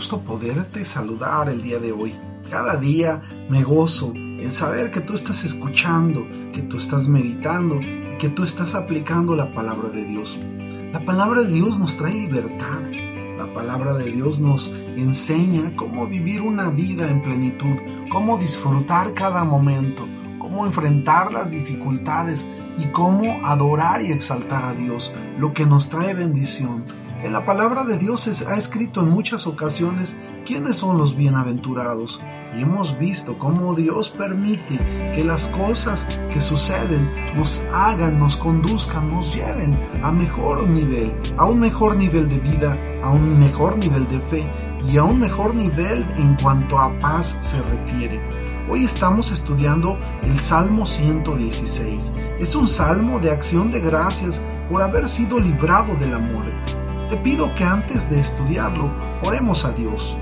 gusto poderte saludar el día de hoy. Cada día me gozo en saber que tú estás escuchando, que tú estás meditando, que tú estás aplicando la palabra de Dios. La palabra de Dios nos trae libertad. La palabra de Dios nos enseña cómo vivir una vida en plenitud, cómo disfrutar cada momento, cómo enfrentar las dificultades y cómo adorar y exaltar a Dios, lo que nos trae bendición. En la palabra de Dios se ha escrito en muchas ocasiones quiénes son los bienaventurados y hemos visto cómo Dios permite que las cosas que suceden nos hagan, nos conduzcan, nos lleven a mejor nivel, a un mejor nivel de vida, a un mejor nivel de fe y a un mejor nivel en cuanto a paz se refiere. Hoy estamos estudiando el Salmo 116. Es un salmo de acción de gracias por haber sido librado de la muerte. Te pido que antes de estudiarlo, oremos a Dios.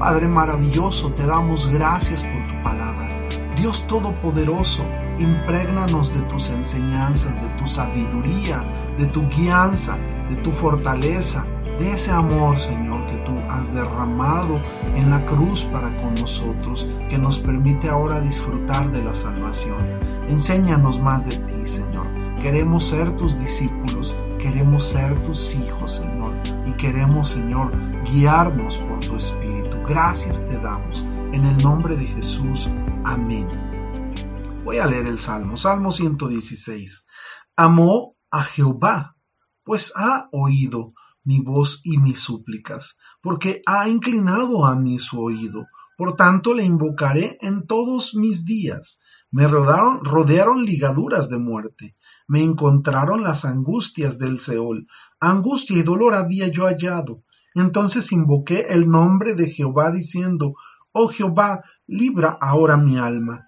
Padre maravilloso, te damos gracias por tu palabra. Dios Todopoderoso, imprégnanos de tus enseñanzas, de tu sabiduría, de tu guianza, de tu fortaleza, de ese amor, Señor, que tú has derramado en la cruz para con nosotros, que nos permite ahora disfrutar de la salvación. Enséñanos más de ti, Señor. Queremos ser tus discípulos, queremos ser tus hijos, Señor, y queremos, Señor, guiarnos por tu Espíritu. Gracias te damos. En el nombre de Jesús. Amén. Voy a leer el Salmo, Salmo 116. Amó a Jehová, pues ha oído mi voz y mis súplicas, porque ha inclinado a mí su oído. Por tanto le invocaré en todos mis días. Me rodearon, rodearon ligaduras de muerte. Me encontraron las angustias del Seol. Angustia y dolor había yo hallado. Entonces invoqué el nombre de Jehová diciendo, Oh Jehová, libra ahora mi alma.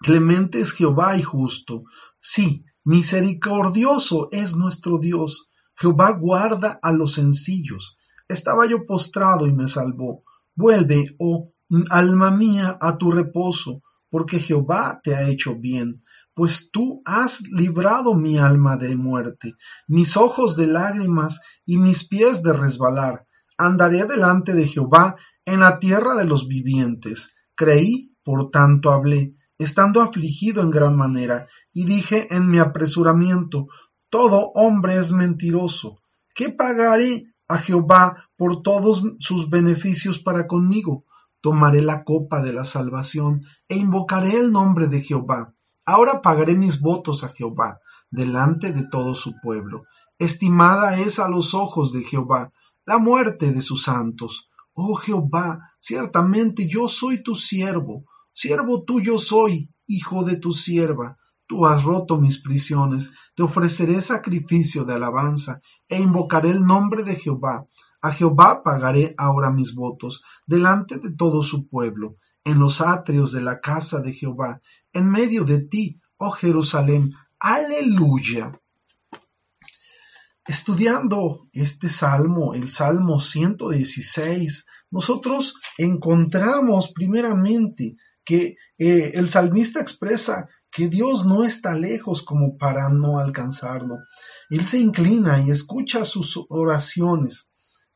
Clemente es Jehová y justo. Sí, misericordioso es nuestro Dios. Jehová guarda a los sencillos. Estaba yo postrado y me salvó. Vuelve, oh alma mía, a tu reposo, porque Jehová te ha hecho bien, pues tú has librado mi alma de muerte, mis ojos de lágrimas y mis pies de resbalar. Andaré delante de Jehová en la tierra de los vivientes. Creí, por tanto hablé, estando afligido en gran manera, y dije en mi apresuramiento, todo hombre es mentiroso. ¿Qué pagaré a Jehová por todos sus beneficios para conmigo? Tomaré la copa de la salvación e invocaré el nombre de Jehová. Ahora pagaré mis votos a Jehová delante de todo su pueblo. Estimada es a los ojos de Jehová la muerte de sus santos. Oh Jehová, ciertamente yo soy tu siervo, siervo tuyo soy, hijo de tu sierva. Tú has roto mis prisiones, te ofreceré sacrificio de alabanza, e invocaré el nombre de Jehová. A Jehová pagaré ahora mis votos, delante de todo su pueblo, en los atrios de la casa de Jehová, en medio de ti, oh Jerusalén. Aleluya. Estudiando este salmo, el Salmo 116, nosotros encontramos primeramente que eh, el salmista expresa que Dios no está lejos como para no alcanzarlo. Él se inclina y escucha sus oraciones.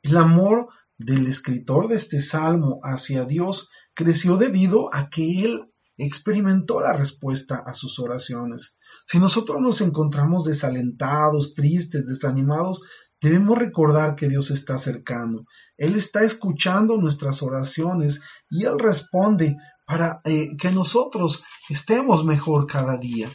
El amor del escritor de este salmo hacia Dios creció debido a que él experimentó la respuesta a sus oraciones. Si nosotros nos encontramos desalentados, tristes, desanimados, debemos recordar que Dios está cercano. Él está escuchando nuestras oraciones y Él responde para eh, que nosotros estemos mejor cada día.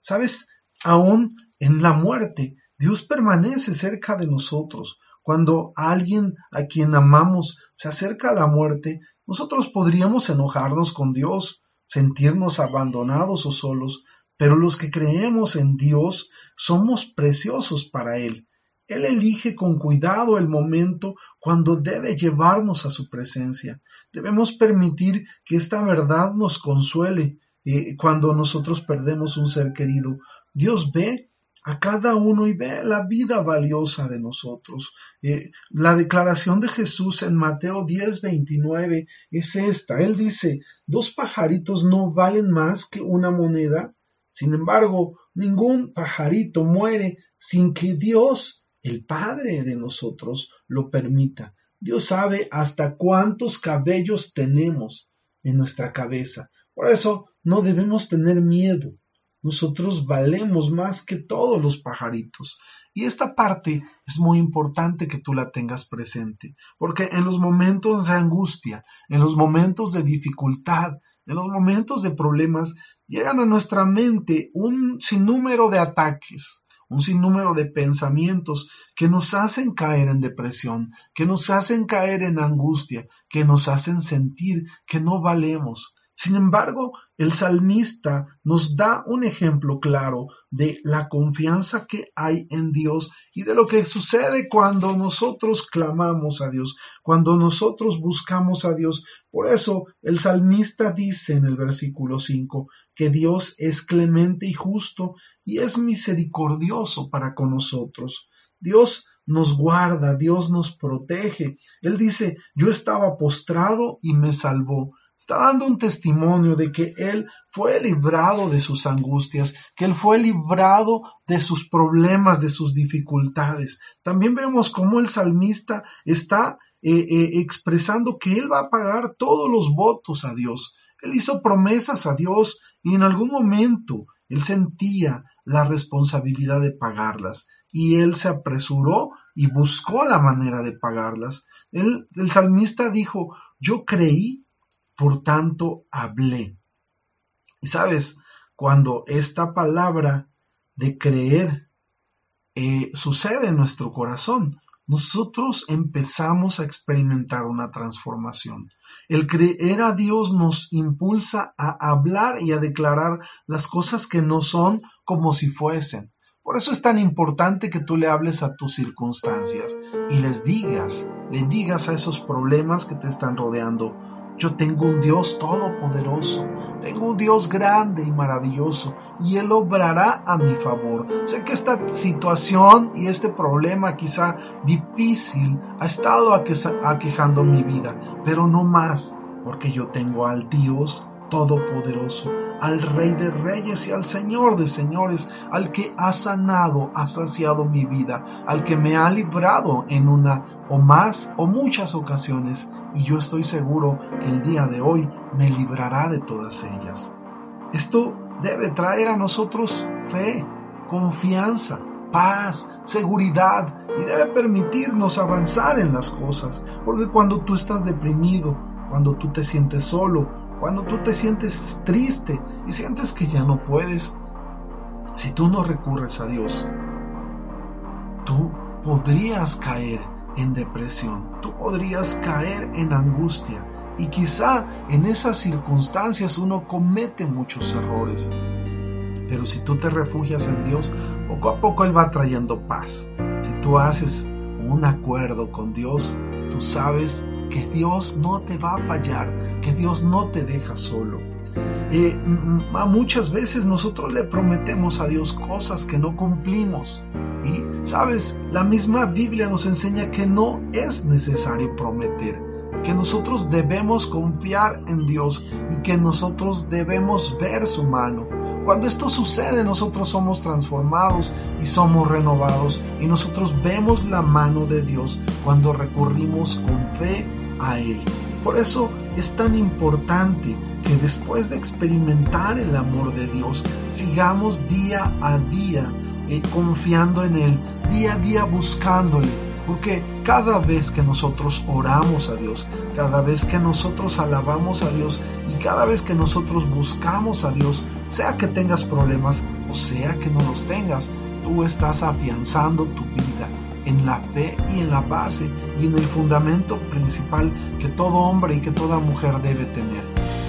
Sabes, aún en la muerte, Dios permanece cerca de nosotros. Cuando alguien a quien amamos se acerca a la muerte, nosotros podríamos enojarnos con Dios, sentirnos abandonados o solos, pero los que creemos en Dios somos preciosos para Él. Él elige con cuidado el momento cuando debe llevarnos a su presencia. Debemos permitir que esta verdad nos consuele eh, cuando nosotros perdemos un ser querido. Dios ve a cada uno y ve la vida valiosa de nosotros. Eh, la declaración de Jesús en Mateo 10, 29 es esta. Él dice, dos pajaritos no valen más que una moneda. Sin embargo, ningún pajarito muere sin que Dios, el Padre de nosotros, lo permita. Dios sabe hasta cuántos cabellos tenemos en nuestra cabeza. Por eso no debemos tener miedo. Nosotros valemos más que todos los pajaritos. Y esta parte es muy importante que tú la tengas presente, porque en los momentos de angustia, en los momentos de dificultad, en los momentos de problemas, llegan a nuestra mente un sinnúmero de ataques, un sinnúmero de pensamientos que nos hacen caer en depresión, que nos hacen caer en angustia, que nos hacen sentir que no valemos, sin embargo, el salmista nos da un ejemplo claro de la confianza que hay en Dios y de lo que sucede cuando nosotros clamamos a Dios, cuando nosotros buscamos a Dios. Por eso el salmista dice en el versículo 5 que Dios es clemente y justo y es misericordioso para con nosotros. Dios nos guarda, Dios nos protege. Él dice, yo estaba postrado y me salvó está dando un testimonio de que Él fue librado de sus angustias, que Él fue librado de sus problemas, de sus dificultades. También vemos cómo el salmista está eh, eh, expresando que Él va a pagar todos los votos a Dios. Él hizo promesas a Dios y en algún momento Él sentía la responsabilidad de pagarlas y Él se apresuró y buscó la manera de pagarlas. el salmista dijo, yo creí por tanto hablé. Y sabes, cuando esta palabra de creer eh, sucede en nuestro corazón, nosotros empezamos a experimentar una transformación. El creer a Dios nos impulsa a hablar y a declarar las cosas que no son como si fuesen. Por eso es tan importante que tú le hables a tus circunstancias y les digas, le digas a esos problemas que te están rodeando, yo tengo un Dios todopoderoso, tengo un Dios grande y maravilloso, y Él obrará a mi favor. Sé que esta situación y este problema quizá difícil ha estado aquejando mi vida, pero no más, porque yo tengo al Dios Todopoderoso, al Rey de Reyes y al Señor de Señores, al que ha sanado, ha saciado mi vida, al que me ha librado en una o más o muchas ocasiones, y yo estoy seguro que el día de hoy me librará de todas ellas. Esto debe traer a nosotros fe, confianza, paz, seguridad y debe permitirnos avanzar en las cosas, porque cuando tú estás deprimido, cuando tú te sientes solo, cuando tú te sientes triste y sientes que ya no puedes, si tú no recurres a Dios, tú podrías caer en depresión, tú podrías caer en angustia y quizá en esas circunstancias uno comete muchos errores. Pero si tú te refugias en Dios, poco a poco Él va trayendo paz. Si tú haces un acuerdo con Dios, tú sabes que Dios no te va a fallar, que Dios no te deja solo. Eh, muchas veces nosotros le prometemos a Dios cosas que no cumplimos. Y, sabes, la misma Biblia nos enseña que no es necesario prometer, que nosotros debemos confiar en Dios y que nosotros debemos ver su mano. Cuando esto sucede, nosotros somos transformados y somos renovados y nosotros vemos la mano de Dios cuando recurrimos con fe a Él. Por eso es tan importante que después de experimentar el amor de Dios, sigamos día a día eh, confiando en Él, día a día buscándole, porque cada vez que nosotros oramos a Dios, cada vez que nosotros alabamos a Dios y cada vez que nosotros buscamos a Dios, sea que tengas problemas o sea que no los tengas, tú estás afianzando tu vida en la fe y en la base y en el fundamento principal que todo hombre y que toda mujer debe tener.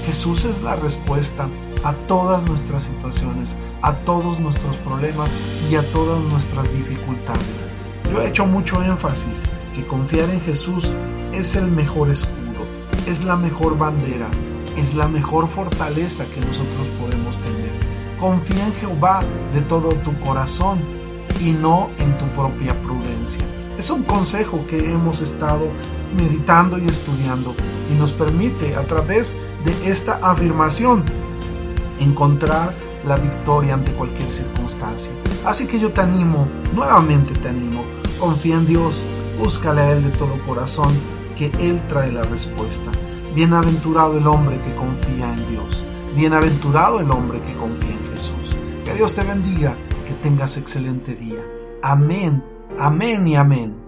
Jesús es la respuesta a todas nuestras situaciones, a todos nuestros problemas y a todas nuestras dificultades. Yo he hecho mucho énfasis que confiar en Jesús es el mejor escudo, es la mejor bandera, es la mejor fortaleza que nosotros podemos tener. Confía en Jehová de todo tu corazón y no en tu propia prudencia. Es un consejo que hemos estado meditando y estudiando y nos permite a través de esta afirmación encontrar la victoria ante cualquier circunstancia. Así que yo te animo, nuevamente te animo, confía en Dios, Búscale a Él de todo corazón, que Él trae la respuesta. Bienaventurado el hombre que confía en Dios. Bienaventurado el hombre que confía en Jesús. Que Dios te bendiga, que tengas excelente día. Amén, amén y amén.